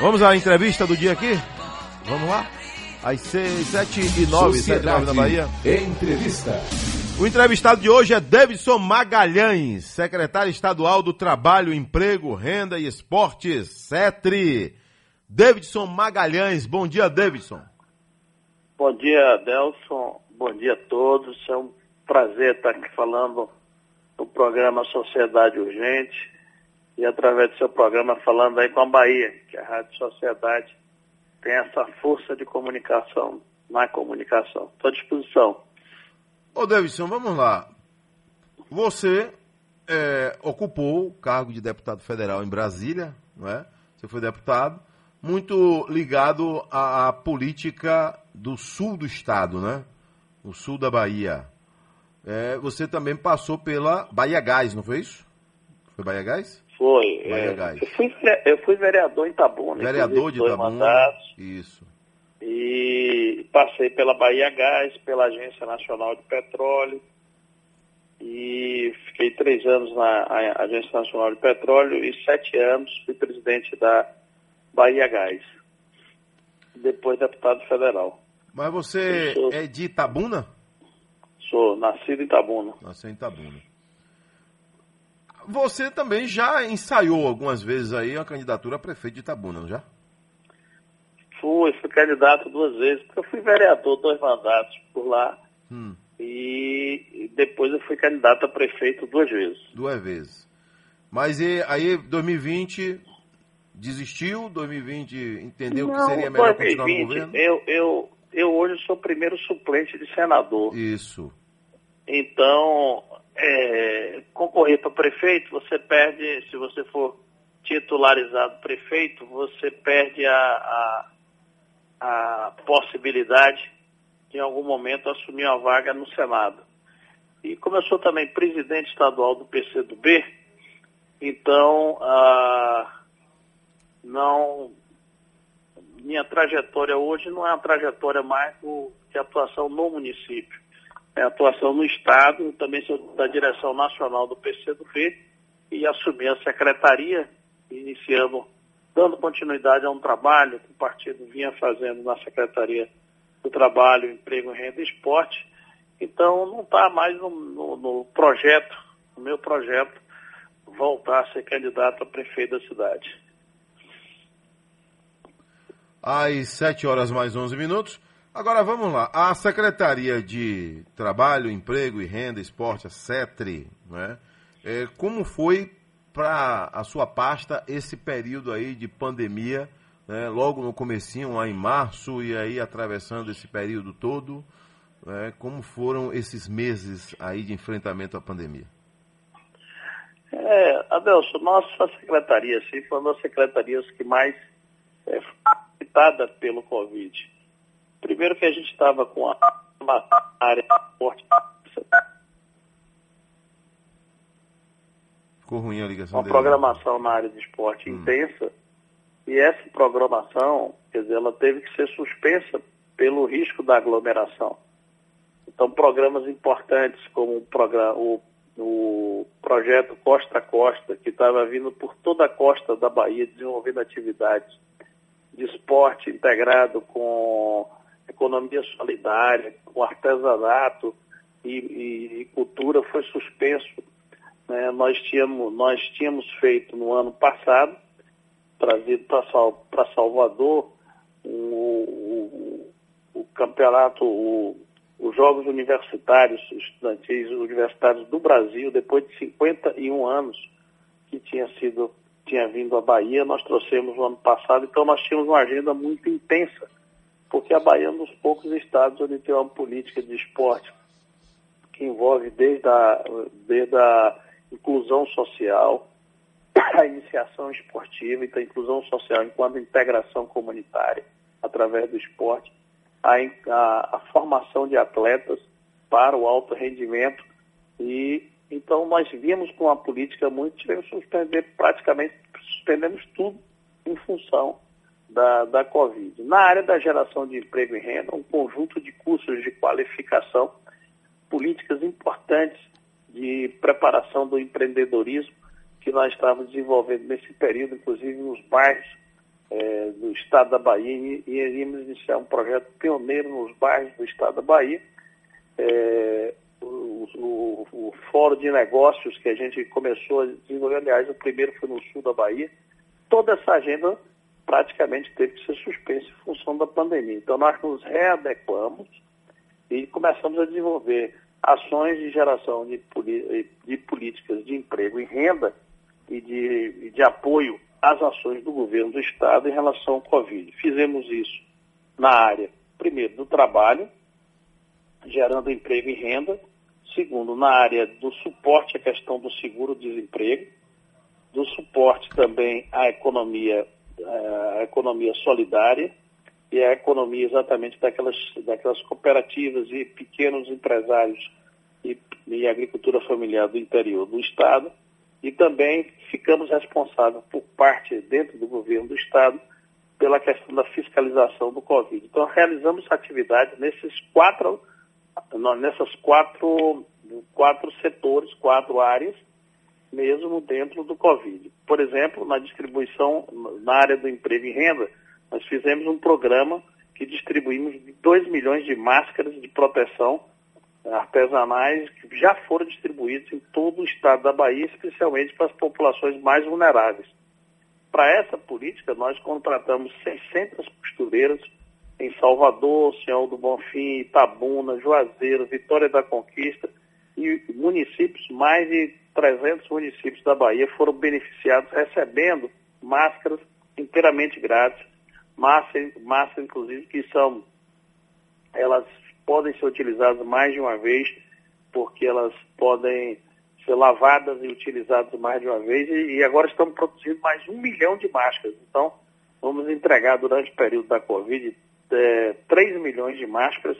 Vamos à entrevista do dia aqui? Vamos lá? Às 6, 7 e 9, 7 e 9 da Bahia. Entrevista. O entrevistado de hoje é Davidson Magalhães, secretário estadual do Trabalho, Emprego, Renda e Esportes, CETRI. Davidson Magalhães, bom dia, Davidson. Bom dia, Delson. Bom dia a todos. É um prazer estar aqui falando no programa Sociedade Urgente e através do seu programa falando aí com a Bahia, que a Rádio Sociedade tem essa força de comunicação na comunicação. Estou à disposição. Ô Davidson, vamos lá. Você é, ocupou o cargo de deputado federal em Brasília, não é? Você foi deputado, muito ligado à, à política do sul do estado, né? O sul da Bahia. É, você também passou pela Bahia Gás, não foi isso? Foi Bahia Gás? Foi. É, eu, fui, eu fui vereador em Itabuna. Vereador de Itabuna. Mandatos, isso. E passei pela Bahia Gás, pela Agência Nacional de Petróleo. E fiquei três anos na Agência Nacional de Petróleo e sete anos fui presidente da Bahia Gás. Depois deputado federal. Mas você sou... é de Itabuna? Sou, nascido em Itabuna. Nasceu em Itabuna. Você também já ensaiou algumas vezes aí a candidatura a prefeito de Itabuna, não já? Fui, fui candidato duas vezes, porque eu fui vereador dois mandatos por lá. Hum. E depois eu fui candidato a prefeito duas vezes. Duas vezes. Mas e, aí, 2020, desistiu? 2020 entendeu não, que seria melhor 2020, continuar no governo? Eu, eu, eu hoje sou o primeiro suplente de senador. Isso. Então, é, concorrer para prefeito, você perde, se você for titularizado prefeito, você perde a, a, a possibilidade de em algum momento assumir uma vaga no Senado. E como eu sou também presidente estadual do PCdoB, então ah, não minha trajetória hoje não é uma trajetória mais de atuação no município é, atuação no Estado, também sou da direção nacional do PCdoB e assumi a secretaria, iniciando, dando continuidade a um trabalho que o partido vinha fazendo na Secretaria do Trabalho, Emprego, Renda e Esporte. Então, não está mais no, no, no projeto, no meu projeto, voltar a ser candidato a prefeito da cidade. Às 7 horas mais 11 minutos. Agora vamos lá. A Secretaria de Trabalho, Emprego e Renda, Esporte, a CETRE, né? É, como foi para a sua pasta esse período aí de pandemia, né? logo no comecinho, lá em março, e aí atravessando esse período todo, né? como foram esses meses aí de enfrentamento à pandemia? É, Adelson, nossa secretaria, sim, foi uma das secretarias que mais é, afetada pelo Covid. Primeiro que a gente estava com a área forte. Ficou ruim a ligação Uma dele. programação na área de esporte hum. intensa. E essa programação, quer dizer, ela teve que ser suspensa pelo risco da aglomeração. Então, programas importantes como o, programa, o, o projeto Costa a Costa, que estava vindo por toda a costa da Bahia, desenvolvendo atividades de esporte integrado com economia solidária, o artesanato e, e, cultura foi suspenso. Né? Nós, tínhamos, nós tínhamos feito no ano passado, trazido para Salvador, o, o, o campeonato, o, os Jogos Universitários, Estudantis Universitários do Brasil, depois de 51 anos que tinha sido tinha vindo à Bahia, nós trouxemos no ano passado, então nós tínhamos uma agenda muito intensa porque a Bahia é um dos poucos estados onde tem uma política de esporte que envolve desde a, desde a inclusão social, a iniciação esportiva, então a inclusão social enquanto integração comunitária através do esporte, a, a, a formação de atletas para o alto rendimento. E então nós vimos com uma política muito, tivemos que suspender praticamente, suspendemos tudo em função da, da Covid. Na área da geração de emprego e renda, um conjunto de cursos de qualificação, políticas importantes de preparação do empreendedorismo que nós estávamos desenvolvendo nesse período, inclusive nos bairros é, do estado da Bahia e, iríamos iniciar um projeto pioneiro nos bairros do estado da Bahia. É, o, o, o, fórum de negócios que a gente começou a desenvolver, aliás, o primeiro foi no sul da Bahia, toda essa agenda praticamente teve que ser suspensa em função da pandemia. Então nós nos readequamos e começamos a desenvolver ações de geração de, de políticas de emprego e renda e de, de apoio às ações do governo do Estado em relação ao Covid. Fizemos isso na área, primeiro, do trabalho, gerando emprego e renda, segundo, na área do suporte à questão do seguro-desemprego, do suporte também à economia, à economia solidária e à economia exatamente daquelas, daquelas cooperativas e pequenos empresários e, e agricultura familiar do interior do Estado. E também ficamos responsáveis por parte, dentro do governo do Estado, pela questão da fiscalização do Covid. Então, realizamos atividade nesses quatro, nessas quatro, quatro setores, quatro áreas, mesmo dentro do Covid. Por exemplo, na distribuição, na área do emprego e renda, nós fizemos um programa que distribuímos 2 milhões de máscaras de proteção artesanais que já foram distribuídos em todo o estado da Bahia, especialmente para as populações mais vulneráveis. Para essa política, nós contratamos 600 costureiras em Salvador, Senhor do Bonfim, Itabuna, Juazeiro, Vitória da Conquista e municípios, mais de 300 municípios da Bahia foram beneficiados recebendo máscaras inteiramente grátis, máscaras, máscaras inclusive que são, elas podem ser utilizadas mais de uma vez, porque elas podem ser lavadas e utilizadas mais de uma vez, e, e agora estamos produzindo mais um milhão de máscaras. Então, vamos entregar durante o período da Covid é, 3 milhões de máscaras.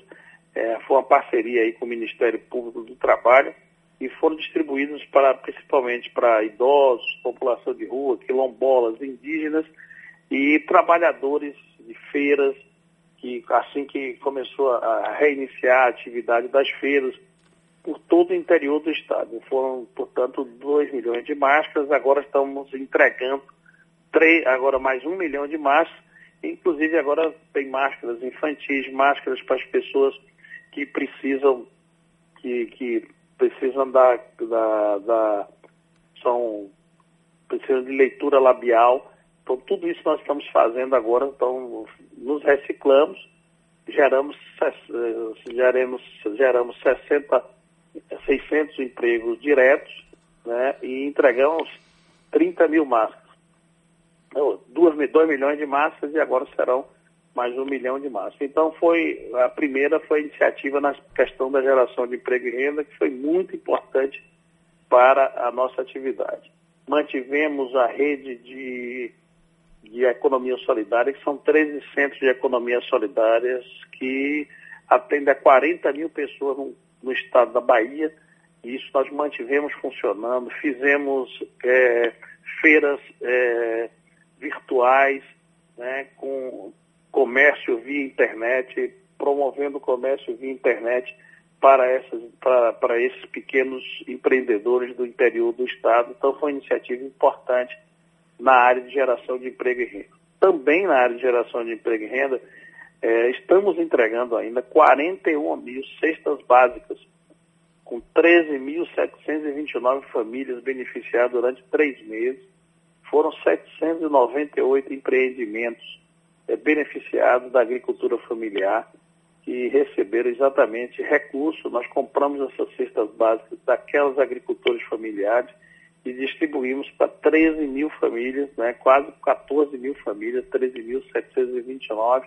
É, foi uma parceria aí com o Ministério Público do Trabalho e foram distribuídos para, principalmente para idosos, população de rua, quilombolas, indígenas e trabalhadores de feiras, que assim que começou a reiniciar a atividade das feiras por todo o interior do estado. Foram, portanto, 2 milhões de máscaras, agora estamos entregando três, agora mais um milhão de máscaras, inclusive agora tem máscaras infantis, máscaras para as pessoas que precisam, que, que precisam da, da, da são precisam de leitura labial então, tudo isso nós estamos fazendo agora, então, nos reciclamos, geramos, geramos, geramos 60, 600 empregos diretos, né, e entregamos 30 mil máscaras. 2, 2 milhões de máscaras e agora serão mais um milhão de máscaras. Então, foi, a primeira foi a iniciativa na questão da geração de emprego e renda, que foi muito importante para a nossa atividade. Mantivemos a rede de de economia solidária, que são 13 centros de economia solidárias que atendem a 40 mil pessoas no, no estado da Bahia. E isso nós mantivemos funcionando, fizemos é, feiras é, virtuais, né, com comércio via internet, promovendo comércio via internet para, essas, para, para esses pequenos empreendedores do interior do estado. Então foi uma iniciativa importante na área de geração de emprego e renda. Também na área de geração de emprego e renda, é, estamos entregando ainda 41 mil cestas básicas, com 13.729 famílias beneficiadas durante três meses. Foram 798 empreendimentos beneficiados da agricultura familiar que receberam exatamente recursos. Nós compramos essas cestas básicas daquelas agricultores familiares e distribuímos para 13 mil famílias, né, quase 14 mil famílias, 13.729.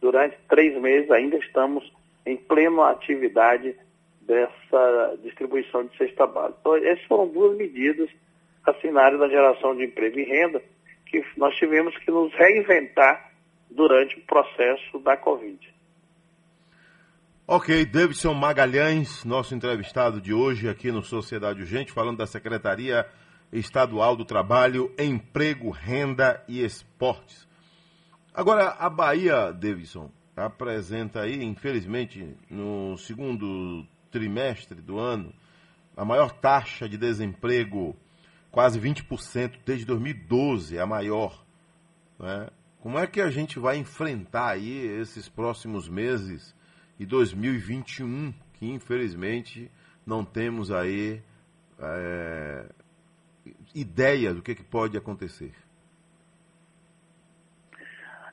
Durante três meses ainda estamos em plena atividade dessa distribuição de cesta básica. Então, essas foram duas medidas assim, na área da geração de emprego e renda que nós tivemos que nos reinventar durante o processo da Covid. Ok, Davidson Magalhães, nosso entrevistado de hoje aqui no Sociedade Urgente, falando da Secretaria Estadual do Trabalho, Emprego, Renda e Esportes. Agora, a Bahia, Davidson, apresenta aí, infelizmente, no segundo trimestre do ano, a maior taxa de desemprego, quase 20%, desde 2012, a maior, né? Como é que a gente vai enfrentar aí esses próximos meses e 2021, que infelizmente não temos aí é, ideia do que, que pode acontecer?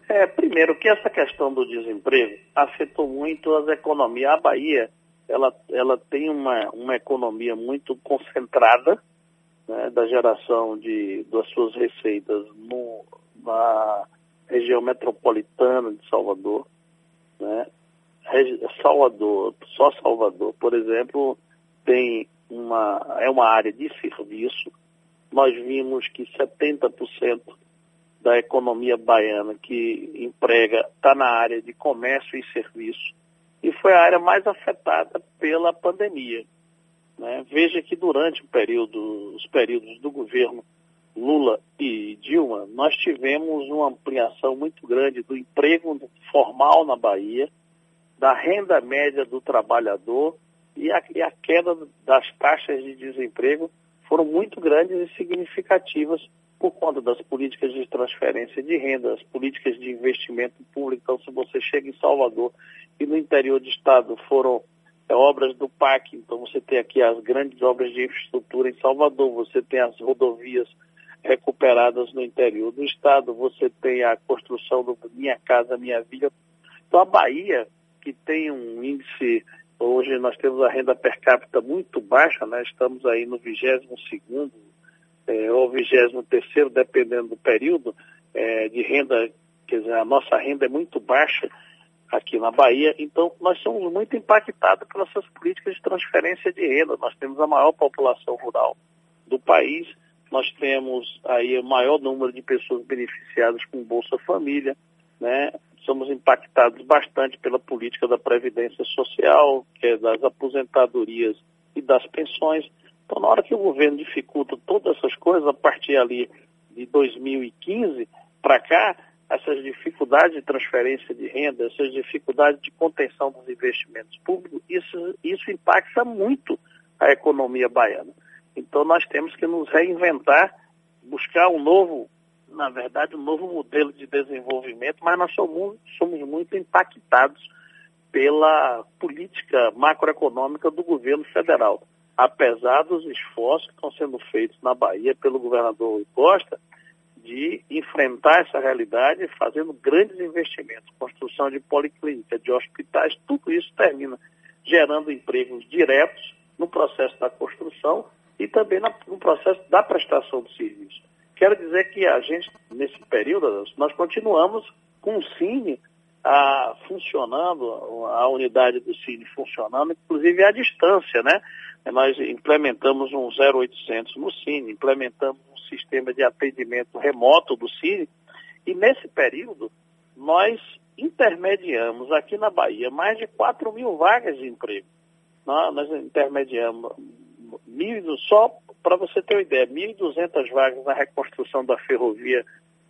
É, primeiro, que essa questão do desemprego afetou muito as economias. A Bahia, ela, ela tem uma, uma economia muito concentrada né, da geração de, das suas receitas no, na região metropolitana de Salvador. Né? Salvador, só Salvador, por exemplo, tem uma, é uma área de serviço. Nós vimos que 70% da economia baiana que emprega está na área de comércio e serviço e foi a área mais afetada pela pandemia. Né? Veja que durante período, os períodos do governo Lula e Dilma, nós tivemos uma ampliação muito grande do emprego formal na Bahia, da renda média do trabalhador e a, e a queda das taxas de desemprego foram muito grandes e significativas por conta das políticas de transferência de renda, as políticas de investimento público. Então, se você chega em Salvador e no interior do estado foram é, obras do PAC, então você tem aqui as grandes obras de infraestrutura em Salvador, você tem as rodovias recuperadas no interior do estado, você tem a construção do Minha Casa Minha Vida. Então, a Bahia, que tem um índice Hoje nós temos a renda per capita muito baixa, né? estamos aí no 22 segundo é, ou 23 terceiro, dependendo do período, é, de renda, quer dizer, a nossa renda é muito baixa aqui na Bahia, então nós somos muito impactados pelas essas políticas de transferência de renda. Nós temos a maior população rural do país, nós temos aí o maior número de pessoas beneficiadas com Bolsa Família, né? somos impactados bastante pela política da Previdência Social, que é das aposentadorias e das pensões. Então, na hora que o governo dificulta todas essas coisas, a partir ali de 2015 para cá, essas dificuldades de transferência de renda, essas dificuldades de contenção dos investimentos públicos, isso, isso impacta muito a economia baiana. Então, nós temos que nos reinventar, buscar um novo na verdade, um novo modelo de desenvolvimento, mas nós somos, somos muito impactados pela política macroeconômica do governo federal. Apesar dos esforços que estão sendo feitos na Bahia pelo governador Costa de enfrentar essa realidade fazendo grandes investimentos, construção de policlínica, de hospitais, tudo isso termina gerando empregos diretos no processo da construção e também no processo da prestação do serviço. Quero dizer que a gente, nesse período, nós continuamos com o Cine a, funcionando, a unidade do Cine funcionando, inclusive à distância, né? Nós implementamos um 0800 no Cine, implementamos um sistema de atendimento remoto do Cine, e nesse período nós intermediamos aqui na Bahia mais de 4 mil vagas de emprego. Nós intermediamos mil, só para você ter uma ideia, 1.200 vagas na reconstrução da ferrovia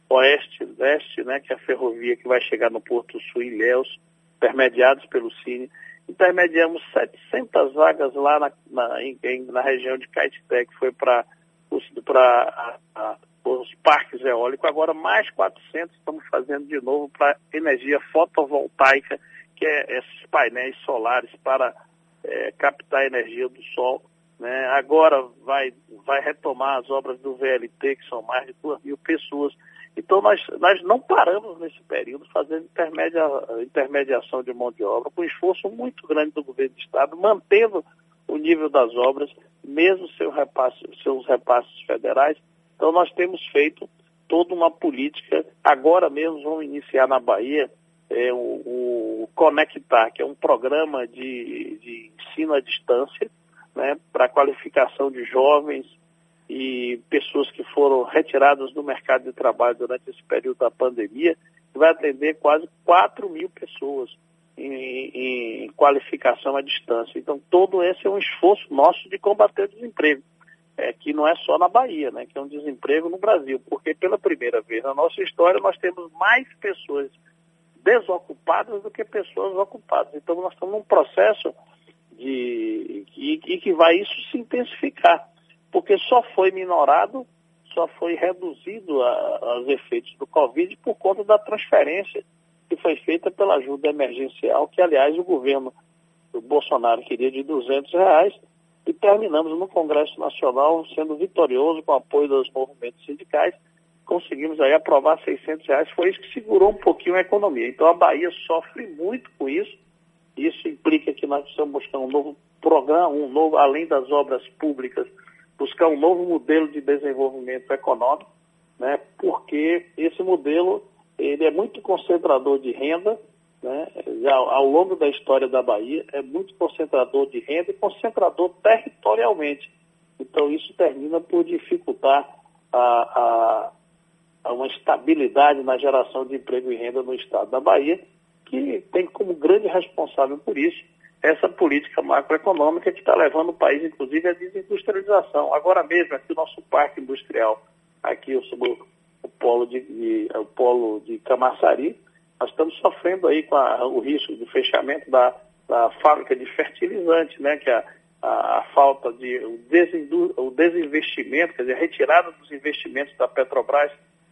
oeste-leste, né, que é a ferrovia que vai chegar no Porto Sul, em Ilhéus, intermediados pelo Cine. Intermediamos 700 vagas lá na, na, em, na região de Caetité, que foi para os, os parques eólicos. Agora, mais 400 estamos fazendo de novo para energia fotovoltaica, que é esses painéis solares para é, captar a energia do sol né? Agora vai, vai retomar as obras do VLT, que são mais de 2 mil pessoas. Então nós, nós não paramos nesse período fazendo intermedia, intermediação de mão de obra, com esforço muito grande do governo do Estado, mantendo o nível das obras, mesmo seu repasse, seus repasses federais. Então nós temos feito toda uma política. Agora mesmo vamos iniciar na Bahia é, o, o Conectar, que é um programa de, de ensino à distância, né, para qualificação de jovens e pessoas que foram retiradas do mercado de trabalho durante esse período da pandemia, que vai atender quase 4 mil pessoas em, em qualificação à distância. Então, todo esse é um esforço nosso de combater o desemprego, é, que não é só na Bahia, né, que é um desemprego no Brasil, porque pela primeira vez na nossa história nós temos mais pessoas desocupadas do que pessoas ocupadas. Então, nós estamos num processo de, e, e que vai isso se intensificar, porque só foi minorado, só foi reduzido aos efeitos do Covid por conta da transferência que foi feita pela ajuda emergencial, que, aliás, o governo do Bolsonaro queria de 200 reais, e terminamos no Congresso Nacional sendo vitorioso com o apoio dos movimentos sindicais, conseguimos aí aprovar 600 reais, foi isso que segurou um pouquinho a economia. Então a Bahia sofre muito com isso, isso implica que nós precisamos buscar um novo programa, um novo, além das obras públicas, buscar um novo modelo de desenvolvimento econômico, né, porque esse modelo ele é muito concentrador de renda, né, já ao longo da história da Bahia, é muito concentrador de renda e concentrador territorialmente. Então isso termina por dificultar a, a, a uma estabilidade na geração de emprego e renda no estado da Bahia, que tem como grande responsável por isso essa política macroeconômica que está levando o país, inclusive, à desindustrialização. Agora mesmo, aqui o nosso parque industrial, aqui o, o polo de, de, o polo de Camaçari, nós estamos sofrendo aí com a, o risco do fechamento da, da fábrica de fertilizante, né, que a, a, a falta de o, desindu, o desinvestimento, quer dizer, a retirada dos investimentos da Petrobras,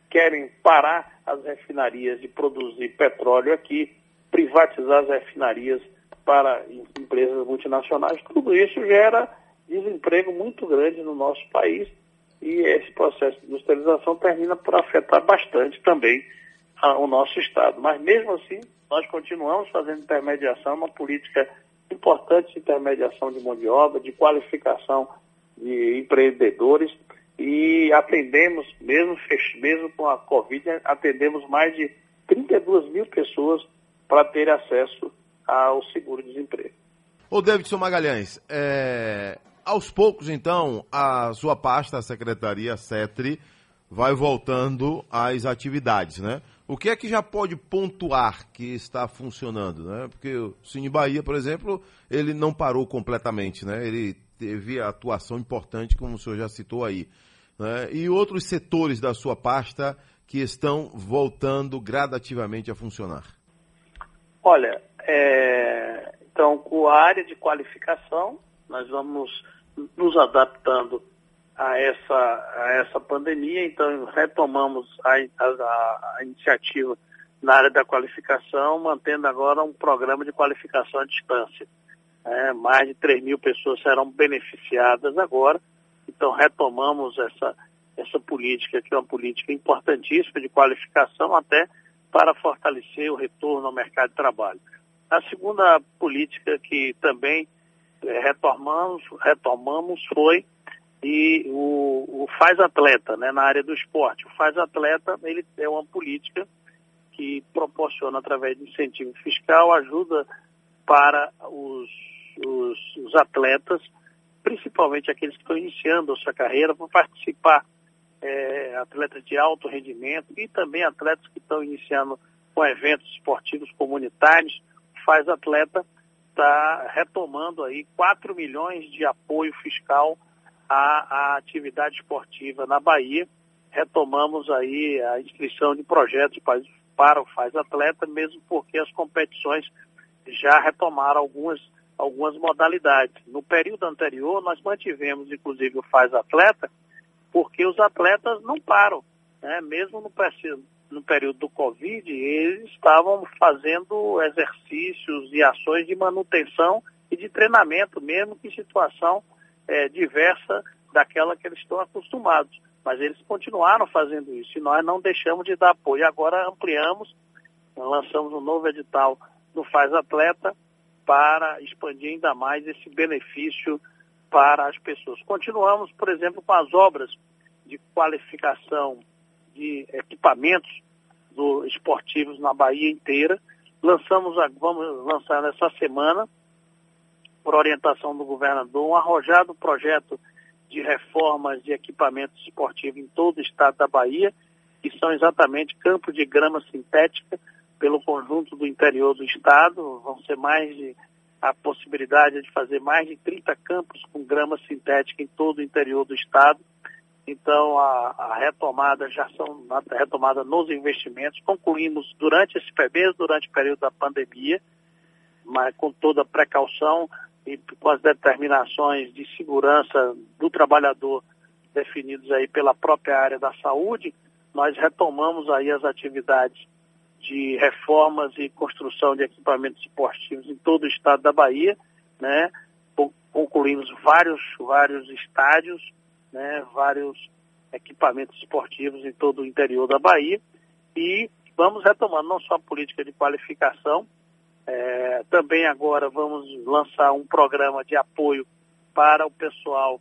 querem parar as refinarias de produzir petróleo aqui, privatizar as refinarias para empresas multinacionais. Tudo isso gera desemprego muito grande no nosso país e esse processo de industrialização termina por afetar bastante também o nosso Estado. Mas mesmo assim, nós continuamos fazendo intermediação, uma política importante de intermediação de mão de obra, de qualificação de empreendedores e atendemos, mesmo, mesmo com a Covid, atendemos mais de 32 mil pessoas para ter acesso ao seguro-desemprego. Ô Davidson Magalhães, é, aos poucos então a sua pasta, a Secretaria CETRI, vai voltando às atividades, né? O que é que já pode pontuar que está funcionando, né? Porque o Cine Bahia, por exemplo, ele não parou completamente, né? Ele teve atuação importante, como o senhor já citou aí. Né? E outros setores da sua pasta que estão voltando gradativamente a funcionar? Olha, é... então, com a área de qualificação, nós vamos nos adaptando a essa, a essa pandemia, então retomamos a, a, a iniciativa na área da qualificação, mantendo agora um programa de qualificação à distância. É, mais de 3 mil pessoas serão beneficiadas agora, então retomamos essa, essa política, que é uma política importantíssima de qualificação até para fortalecer o retorno ao mercado de trabalho. A segunda política que também é, retomamos, retomamos foi e o, o Faz Atleta, né, na área do esporte. O Faz Atleta, ele é uma política que proporciona, através de incentivo fiscal, ajuda para os, os, os atletas, principalmente aqueles que estão iniciando a sua carreira, para participar, é, atletas de alto rendimento e também atletas que estão iniciando com eventos esportivos comunitários. Faz Atleta está retomando aí 4 milhões de apoio fiscal a, a atividade esportiva na Bahia. Retomamos aí a inscrição de projetos para, para o Faz Atleta, mesmo porque as competições já retomaram algumas, algumas modalidades. No período anterior, nós mantivemos, inclusive, o Faz Atleta, porque os atletas não param. Né? Mesmo no, no período do Covid, eles estavam fazendo exercícios e ações de manutenção e de treinamento, mesmo que em situação é, diversa daquela que eles estão acostumados. Mas eles continuaram fazendo isso e nós não deixamos de dar apoio. Agora ampliamos, lançamos um novo edital no Faz Atleta para expandir ainda mais esse benefício para as pessoas. Continuamos, por exemplo, com as obras de qualificação de equipamentos do, esportivos na Bahia inteira. Lançamos, vamos lançar nessa semana por orientação do governador, um arrojado projeto de reformas de equipamentos esportivos em todo o estado da Bahia, que são exatamente campos de grama sintética pelo conjunto do interior do estado. Vão ser mais de a possibilidade de fazer mais de 30 campos com grama sintética em todo o interior do estado. Então, a, a retomada já são a retomada nos investimentos. Concluímos durante esse mês, durante o período da pandemia, mas com toda a precaução, e com as determinações de segurança do trabalhador definidos aí pela própria área da saúde, nós retomamos aí as atividades de reformas e construção de equipamentos esportivos em todo o estado da Bahia, né? Concluímos vários, vários estádios, né? Vários equipamentos esportivos em todo o interior da Bahia e vamos retomando não só a política de qualificação, é, também agora vamos lançar um programa de apoio para o pessoal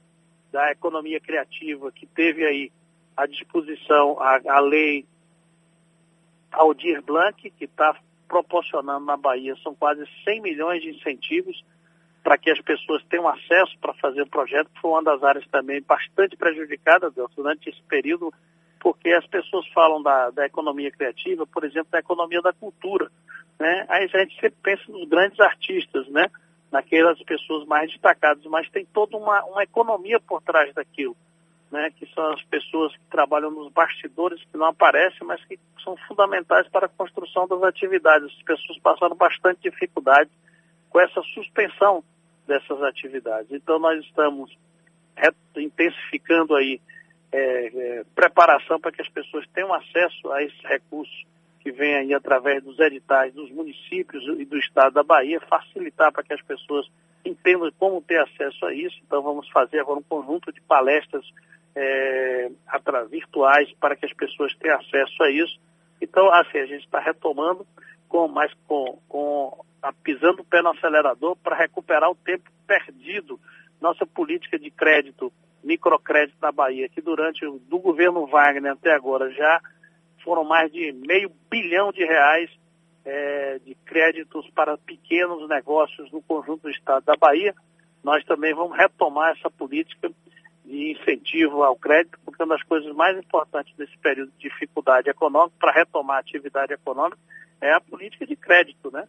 da economia criativa que teve aí à disposição a, a lei Aldir Blanc, que está proporcionando na Bahia, são quase 100 milhões de incentivos para que as pessoas tenham acesso para fazer o projeto, que foi uma das áreas também bastante prejudicada durante esse período, porque as pessoas falam da, da economia criativa, por exemplo, da economia da cultura. Né? Aí a gente sempre pensa nos grandes artistas, né? naquelas pessoas mais destacadas, mas tem toda uma, uma economia por trás daquilo né, que são as pessoas que trabalham nos bastidores, que não aparecem, mas que são fundamentais para a construção das atividades. As pessoas passaram bastante dificuldade com essa suspensão dessas atividades. Então, nós estamos intensificando aí é, é, preparação para que as pessoas tenham acesso a esses recursos que vêm aí através dos editais dos municípios e do estado da Bahia, facilitar para que as pessoas entendam como ter acesso a isso. Então, vamos fazer agora um conjunto de palestras é, virtuais para que as pessoas tenham acesso a isso. Então, assim, a gente está retomando, com, mas com, com a, pisando o pé no acelerador para recuperar o tempo perdido. Nossa política de crédito, microcrédito na Bahia, que durante do governo Wagner até agora já foram mais de meio bilhão de reais é, de créditos para pequenos negócios no conjunto do estado da Bahia. Nós também vamos retomar essa política de incentivo ao crédito, porque uma das coisas mais importantes nesse período de dificuldade econômica, para retomar a atividade econômica, é a política de crédito, né?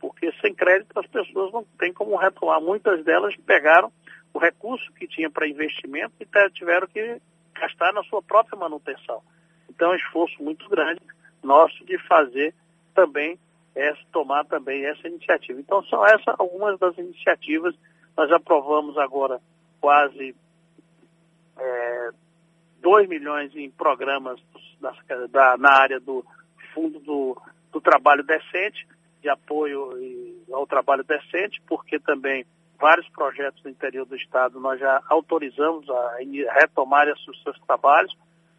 Porque sem crédito as pessoas não têm como retomar. Muitas delas pegaram o recurso que tinha para investimento e tiveram que gastar na sua própria manutenção. Então é um esforço muito grande nosso de fazer também essa, tomar também essa iniciativa. Então são essas algumas das iniciativas. Nós aprovamos agora quase é, 2 milhões em programas da, na área do Fundo do, do Trabalho Decente, de apoio ao trabalho decente, porque também vários projetos no interior do Estado nós já autorizamos a retomar seus trabalhos,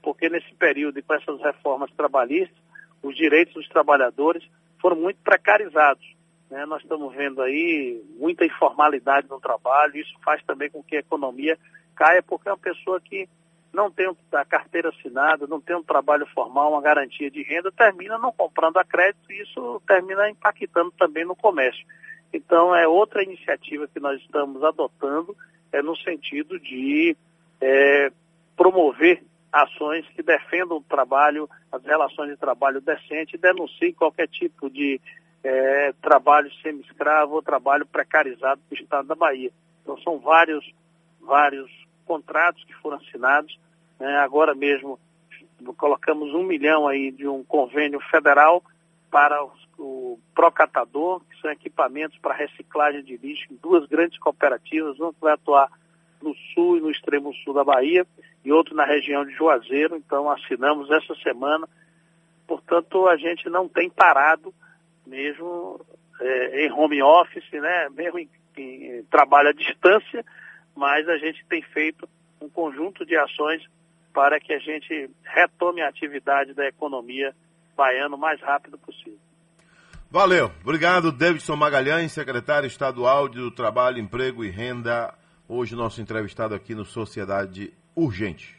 porque nesse período com essas reformas trabalhistas, os direitos dos trabalhadores foram muito precarizados. Né? Nós estamos vendo aí muita informalidade no trabalho, isso faz também com que a economia caia porque é uma pessoa que não tem a carteira assinada, não tem um trabalho formal, uma garantia de renda, termina não comprando a crédito e isso termina impactando também no comércio. Então, é outra iniciativa que nós estamos adotando, é no sentido de é, promover ações que defendam o trabalho, as relações de trabalho decente e denunciem qualquer tipo de é, trabalho semi-escravo ou trabalho precarizado do Estado da Bahia. Então, são vários, vários contratos que foram assinados. Né? Agora mesmo colocamos um milhão aí de um convênio federal para o Procatador, que são equipamentos para reciclagem de lixo duas grandes cooperativas, uma que vai atuar no sul e no extremo sul da Bahia, e outro na região de Juazeiro. Então assinamos essa semana. Portanto, a gente não tem parado mesmo é, em home office, né? mesmo em, em trabalho à distância, mas a gente tem feito um conjunto de ações para que a gente retome a atividade da economia baiana o mais rápido possível. Valeu. Obrigado, Davidson Magalhães, secretário estadual do Trabalho, Emprego e Renda. Hoje nosso entrevistado aqui no Sociedade Urgente.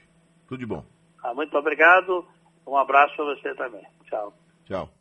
Tudo de bom. Ah, muito obrigado. Um abraço para você também. Tchau. Tchau.